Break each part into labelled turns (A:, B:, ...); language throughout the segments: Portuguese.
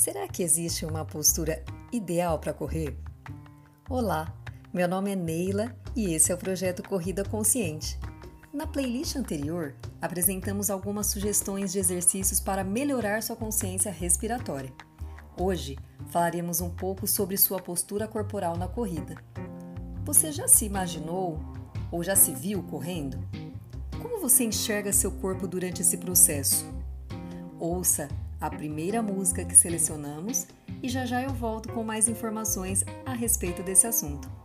A: Será que existe uma postura ideal para correr? Olá, meu nome é Neila e esse é o projeto Corrida Consciente. Na playlist anterior, apresentamos algumas sugestões de exercícios para melhorar sua consciência respiratória. Hoje, falaremos um pouco sobre sua postura corporal na corrida. Você já se imaginou ou já se viu correndo? Como você enxerga seu corpo durante esse processo? Ouça a primeira música que selecionamos e já já eu volto com mais informações a respeito desse assunto.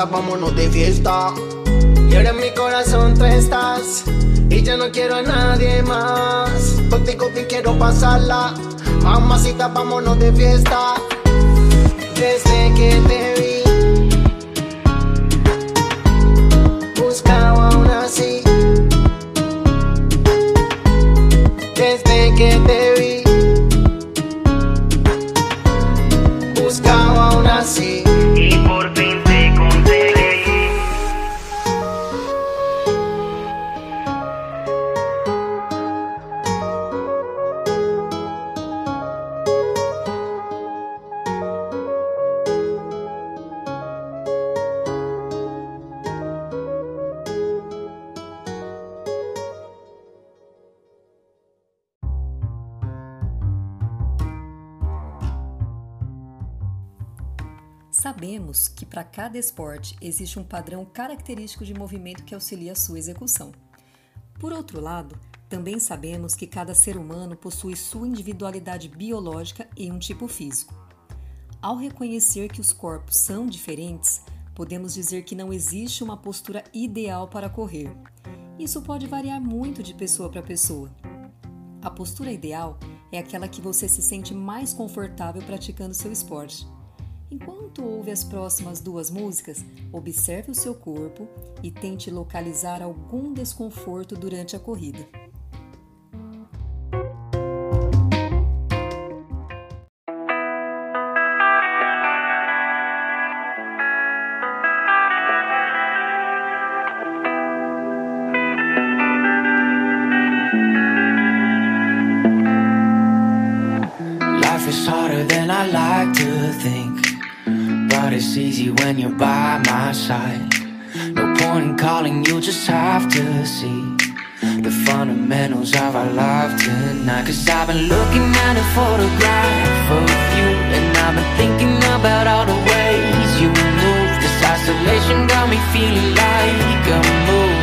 B: Mamacita, vámonos de fiesta. Y ahora en mi corazón tú estás Y ya no quiero a nadie más. Contigo bien quiero pasarla. Mamacita, vámonos de fiesta
A: Sabemos que para cada esporte existe um padrão característico de movimento que auxilia a sua execução. Por outro lado, também sabemos que cada ser humano possui sua individualidade biológica e um tipo físico. Ao reconhecer que os corpos são diferentes, podemos dizer que não existe uma postura ideal para correr. Isso pode variar muito de pessoa para pessoa. A postura ideal é aquela que você se sente mais confortável praticando seu esporte. Enquanto ouve as próximas duas músicas, observe o seu corpo e tente localizar algum desconforto durante a corrida.
C: Life is harder than I like to think. But it's easy when you're by my side. No point in calling, you just have to see the fundamentals of our love tonight. Cause I've been looking at a photograph of you, and I've been thinking about all the ways you move. This isolation got me feeling like a moon,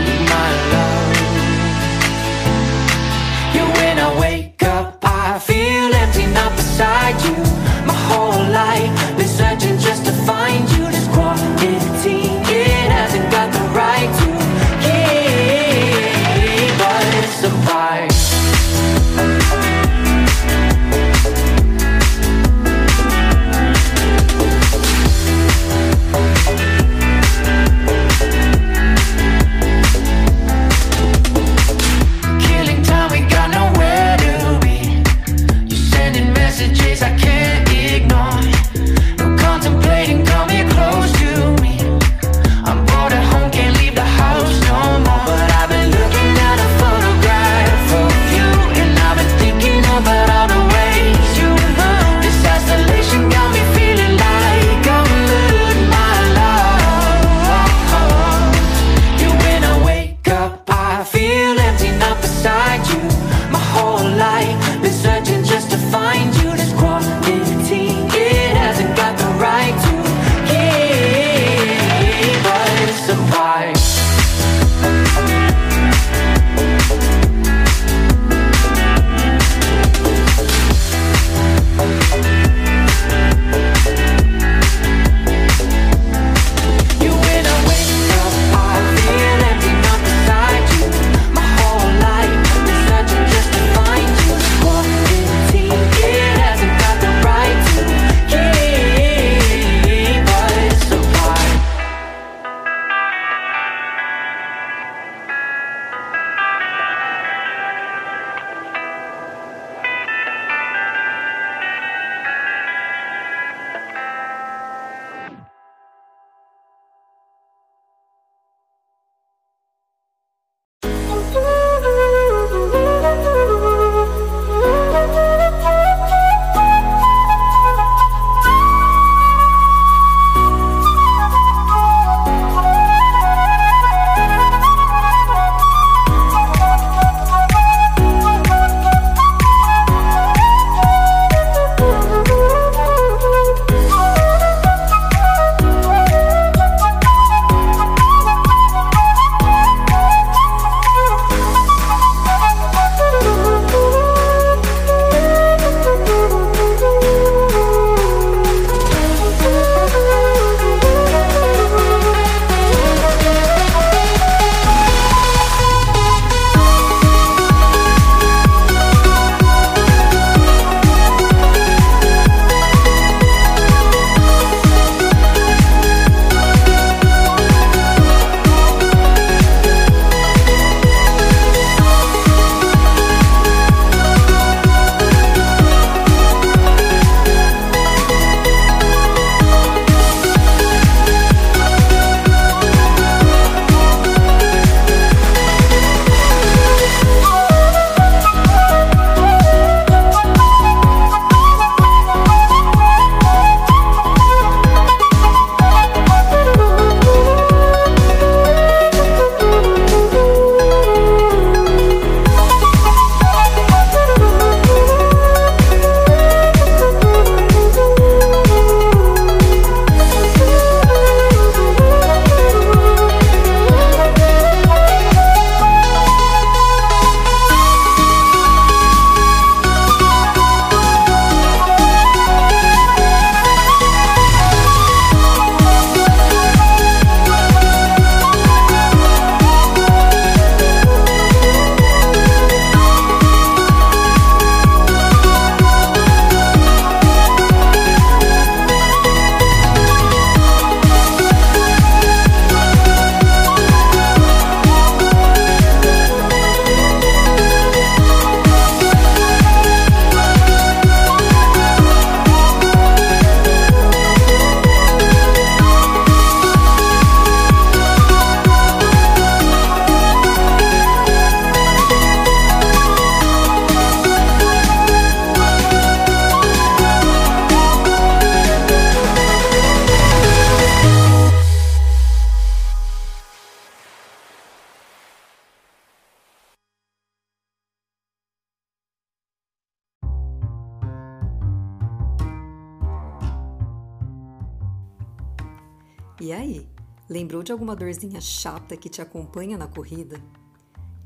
A: lembrou de alguma dorzinha chata que te acompanha na corrida?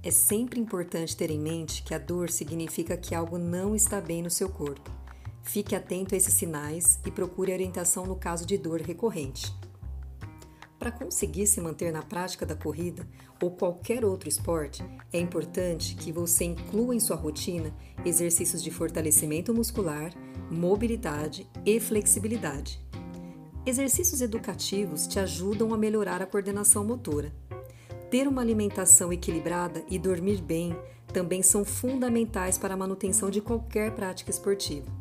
A: É sempre importante ter em mente que a dor significa que algo não está bem no seu corpo. Fique atento a esses sinais e procure orientação no caso de dor recorrente. Para conseguir se manter na prática da corrida ou qualquer outro esporte, é importante que você inclua em sua rotina exercícios de fortalecimento muscular, mobilidade e flexibilidade. Exercícios educativos te ajudam a melhorar a coordenação motora. Ter uma alimentação equilibrada e dormir bem também são fundamentais para a manutenção de qualquer prática esportiva.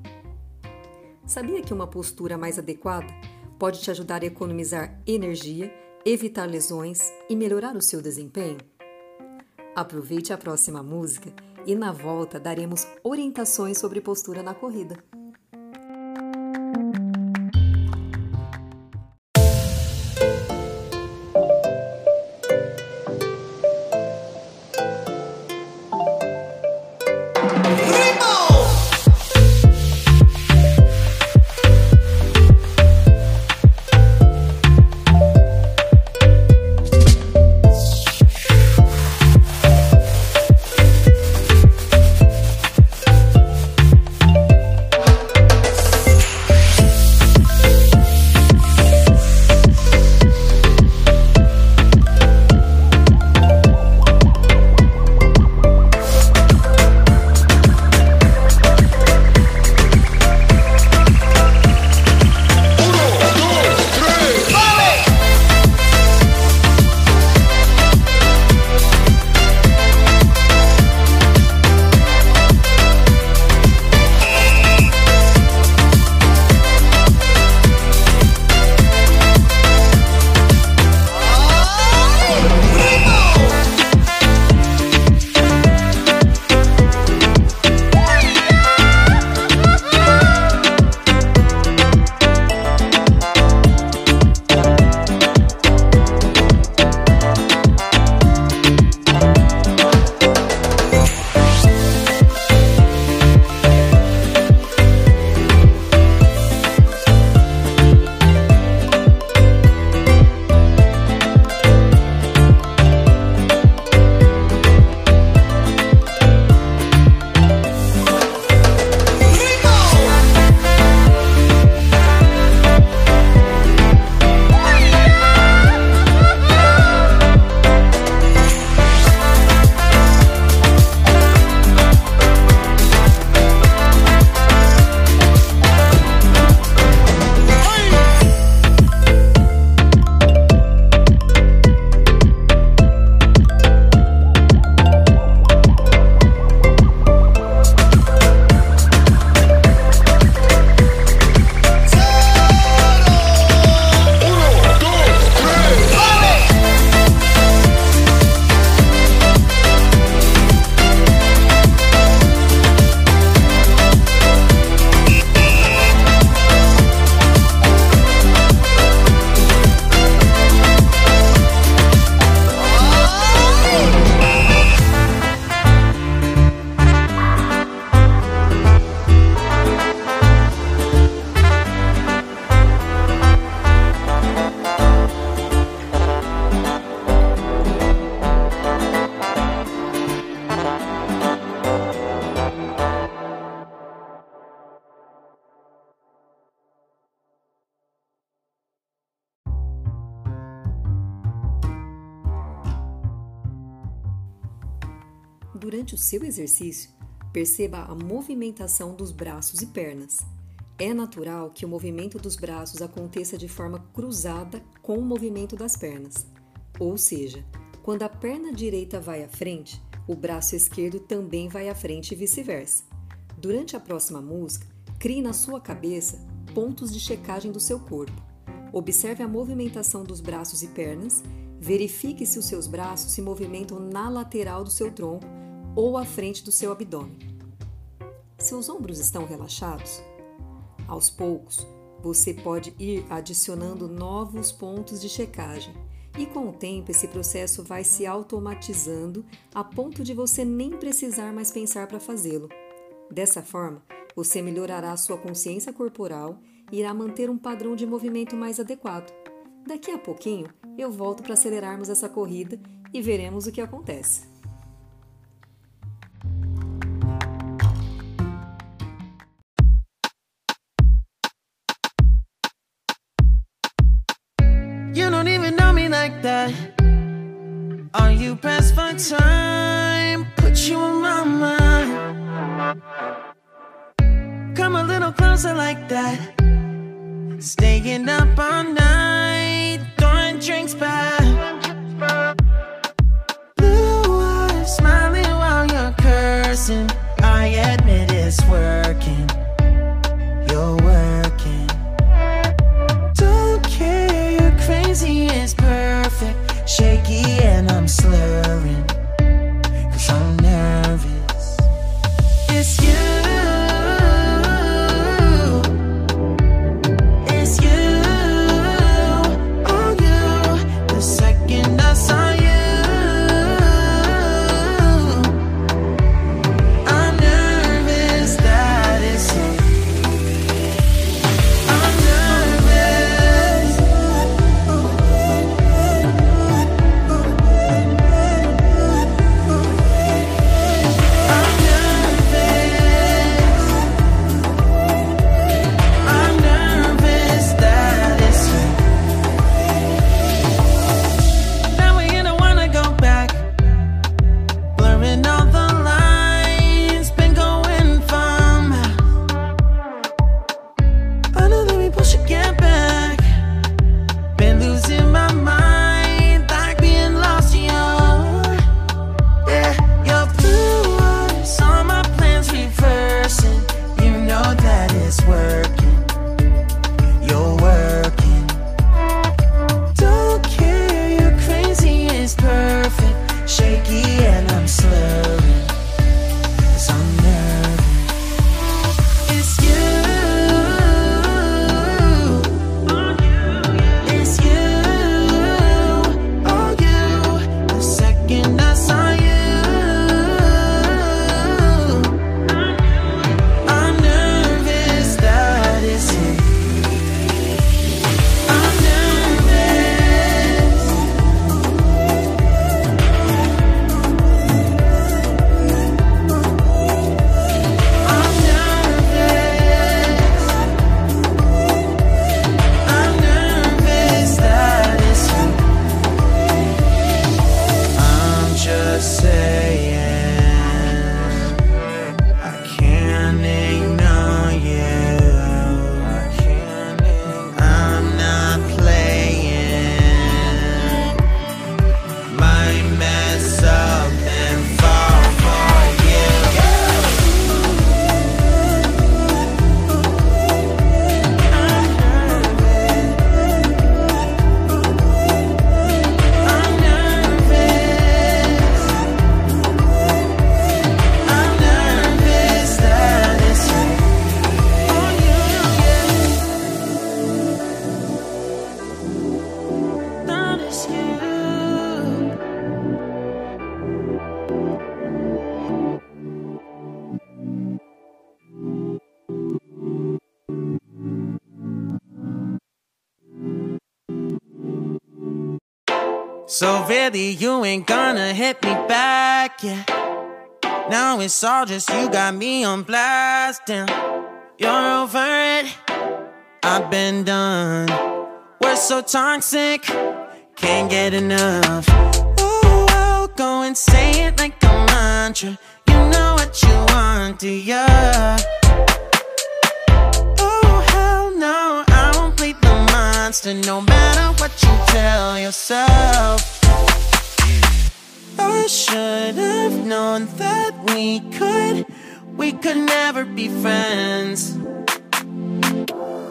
A: Sabia que uma postura mais adequada pode te ajudar a economizar energia, evitar lesões e melhorar o seu desempenho? Aproveite a próxima música e na volta daremos orientações sobre postura na corrida. Seu exercício, perceba a movimentação dos braços e pernas. É natural que o movimento dos braços aconteça de forma cruzada com o movimento das pernas. Ou seja, quando a perna direita vai à frente, o braço esquerdo também vai à frente e vice-versa. Durante a próxima música, crie na sua cabeça pontos de checagem do seu corpo. Observe a movimentação dos braços e pernas, verifique se os seus braços se movimentam na lateral do seu tronco ou à frente do seu abdômen. Seus ombros estão relaxados? Aos poucos, você pode ir adicionando novos pontos de checagem, e com o tempo esse processo vai se automatizando a ponto de você nem precisar mais pensar para fazê-lo. Dessa forma, você melhorará sua consciência corporal e irá manter um padrão de movimento mais adequado. Daqui a pouquinho, eu volto para acelerarmos essa corrida e veremos o que acontece.
D: Are you past for time? Put you in my mind. Come a little closer like that. Staying up all night, throwing drinks back. Blue eyes, smiling while you're cursing. I admit it's worth. So really, you ain't gonna hit me back, yeah. Now it's all just you got me on blast, damn. You're over it, I've been done. We're so toxic, can't get enough. Ooh, I'll go and say it like a mantra. You know what you want, do ya? constant no matter what you tell yourself. I should have known that we could We could never be friends.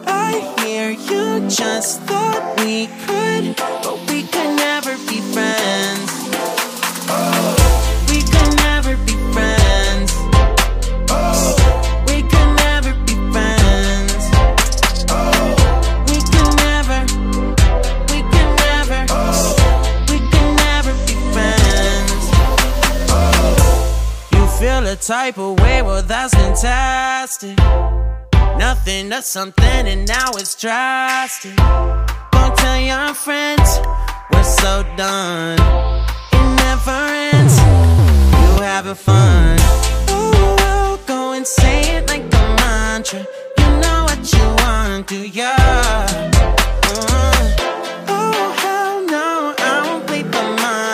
D: I hear you just thought we could But type of way, well, that's fantastic. Nothing to something, and now it's drastic. Don't
E: tell your friends, we're so done. It never ends, you having fun. Ooh, go and say it like a mantra. You know what you want, do ya?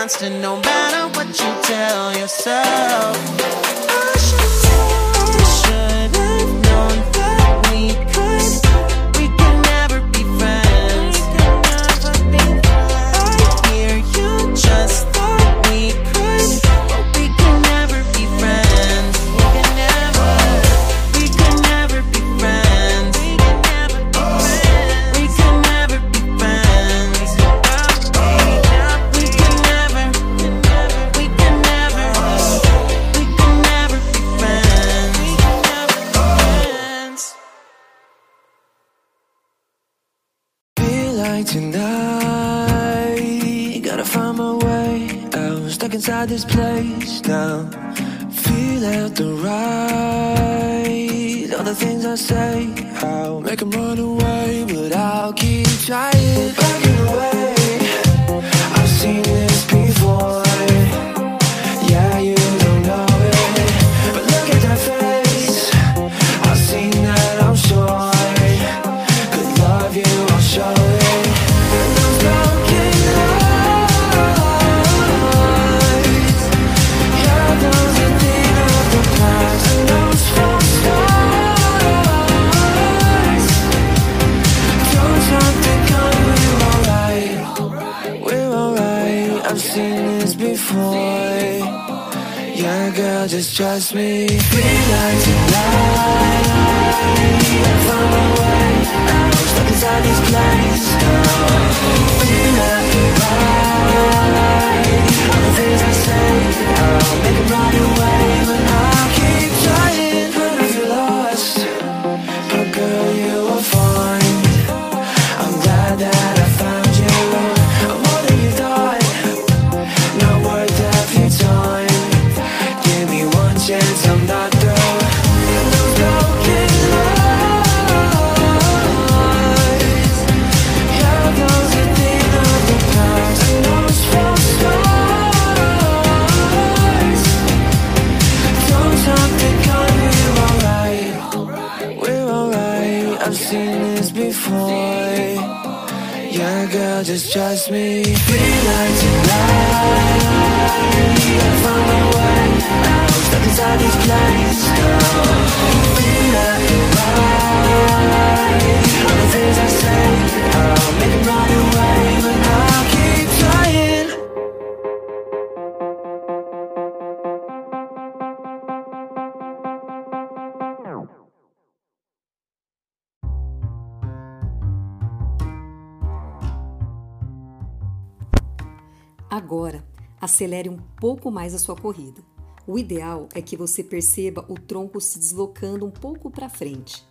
E: Monster no matter what you tell yourself. Inside this place now. Feel out the right. All the things I say, I'll make them run away, but I'll keep trying. Away. Trust me. Feel like tonight I found my way I'm stuck inside this place
A: Agora, acelere um pouco mais a sua corrida. O ideal é que você perceba o tronco se deslocando um pouco para frente.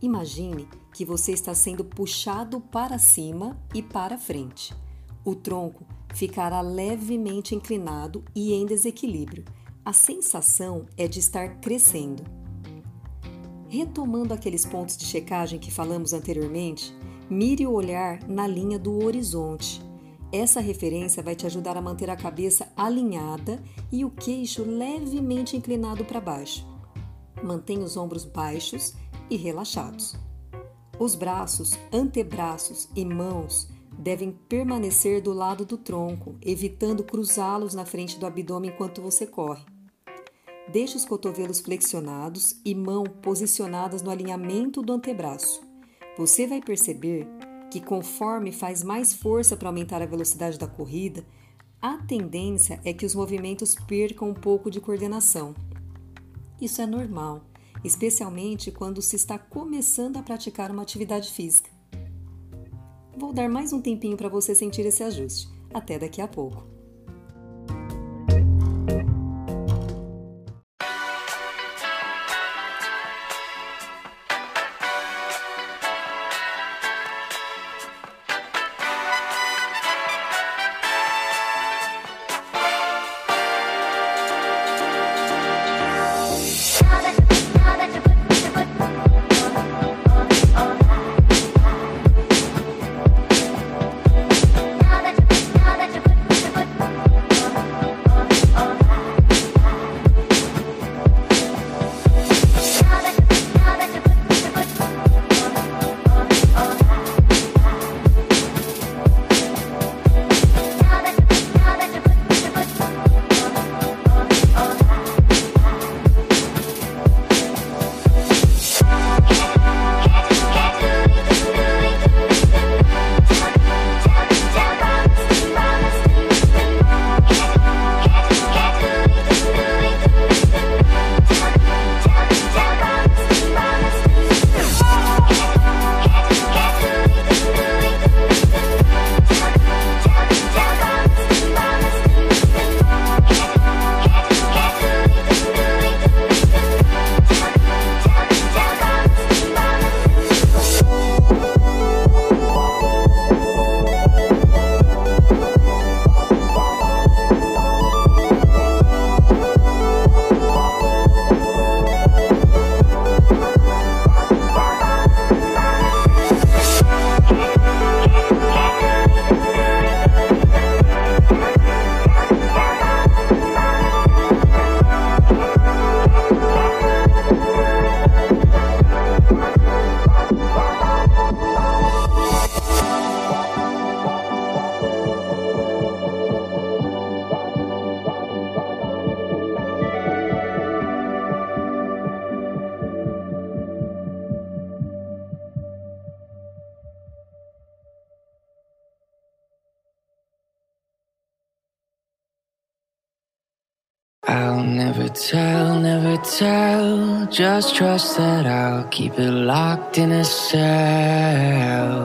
A: Imagine que você está sendo puxado para cima e para frente. O tronco ficará levemente inclinado e em desequilíbrio. A sensação é de estar crescendo. Retomando aqueles pontos de checagem que falamos anteriormente, mire o olhar na linha do horizonte. Essa referência vai te ajudar a manter a cabeça alinhada e o queixo levemente inclinado para baixo. Mantenha os ombros baixos e relaxados. Os braços, antebraços e mãos devem permanecer do lado do tronco, evitando cruzá-los na frente do abdômen enquanto você corre. Deixe os cotovelos flexionados e mão posicionadas no alinhamento do antebraço. Você vai perceber que conforme faz mais força para aumentar a velocidade da corrida, a tendência é que os movimentos percam um pouco de coordenação. Isso é normal, especialmente quando se está começando a praticar uma atividade física. Vou dar mais um tempinho para você sentir esse ajuste. Até daqui a pouco.
C: Keep it locked in a cell.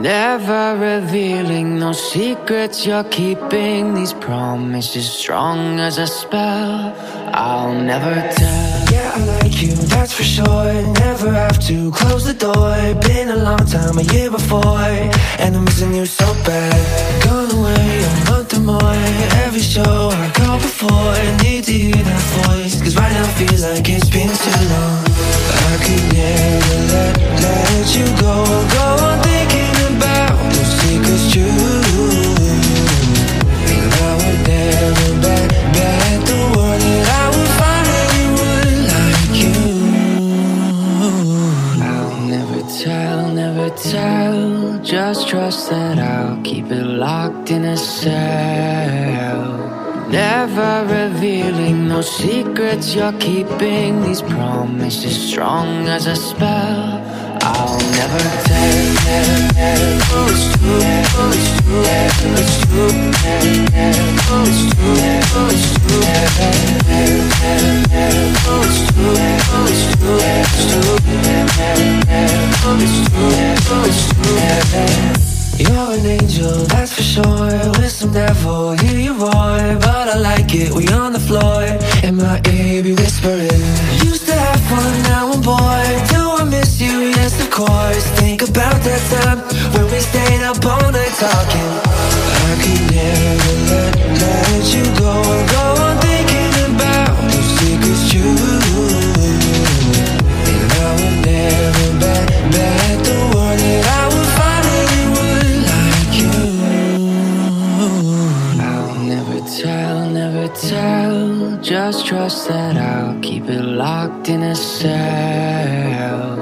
C: Never revealing no secrets you're keeping. These promises strong as a spell. I'll never tell.
E: Yeah, I like you, that's for sure. Never have to close the door. Been a long time, a year before. And I'm missing you so bad. Or more. Every show I go before. I Need to hear that voice. Cause right now feels like it's been too long. I could never let, let you go. Go on thinking about those secrets true.
C: Just trust that I'll keep it locked in a cell. Never revealing no secrets you're keeping. These promises strong as a spell. I'll never tell. Oh, it's true, oh, it's true, oh, it's true, oh, it's true, oh, it's true, oh, it's true, it's true, it's true, it's true.
E: Sure. With some devil, hear you roar. But I like it, we on the floor. In my ear, be whispering. Used to have fun, now I'm bored. Do I miss you? Yes, of course. Think about that time when we stayed up all night talking. I could never let, let you. Go
C: Trust that I'll keep it locked in a cell.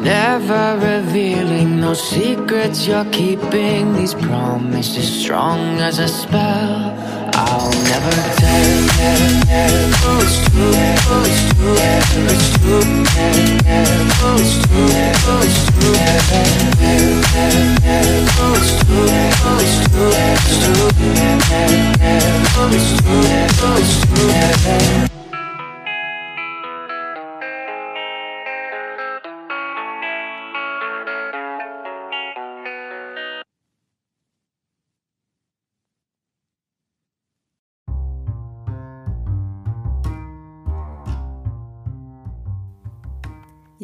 C: Never revealing no secrets you're keeping. These promises strong as a spell. I'll never tell, tell, tell. Oh, it's true, oh, it's true, it's true, oh, it's true, oh, it's true, oh, it's true, oh, it's true, it's true, oh, it's true, oh, it's true.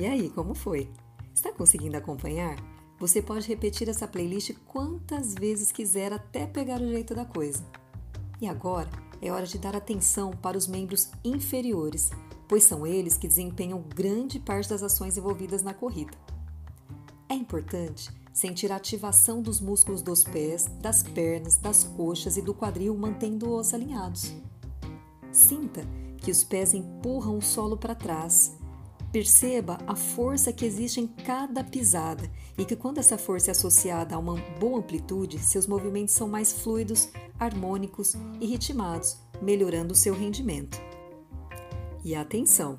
A: E aí, como foi? Está conseguindo acompanhar? Você pode repetir essa playlist quantas vezes quiser até pegar o jeito da coisa. E agora é hora de dar atenção para os membros inferiores, pois são eles que desempenham grande parte das ações envolvidas na corrida. É importante sentir a ativação dos músculos dos pés, das pernas, das coxas e do quadril, mantendo-os alinhados. Sinta que os pés empurram o solo para trás Perceba a força que existe em cada pisada e que, quando essa força é associada a uma boa amplitude, seus movimentos são mais fluidos, harmônicos e ritmados, melhorando o seu rendimento. E atenção!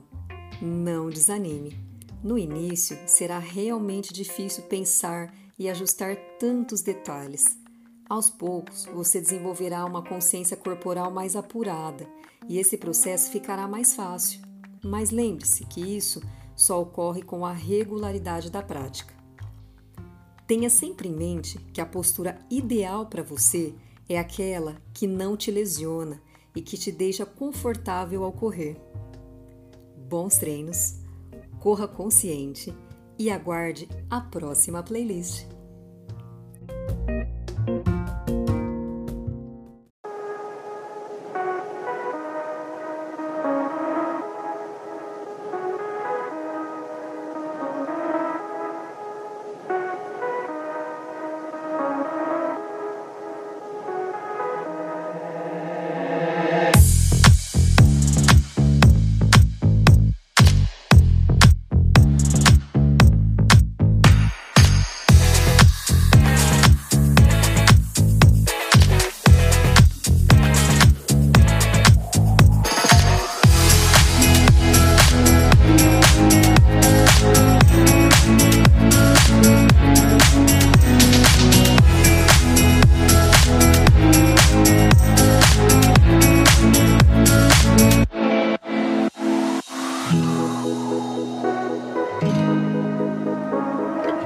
A: Não desanime! No início, será realmente difícil pensar e ajustar tantos detalhes. Aos poucos, você desenvolverá uma consciência corporal mais apurada e esse processo ficará mais fácil. Mas lembre-se que isso só ocorre com a regularidade da prática. Tenha sempre em mente que a postura ideal para você é aquela que não te lesiona e que te deixa confortável ao correr. Bons treinos, corra consciente e aguarde a próxima playlist.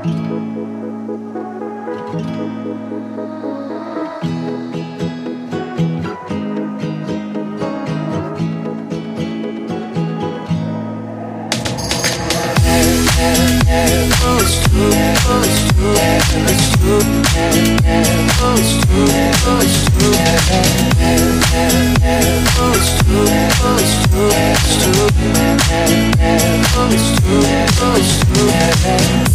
E: Oh, it's.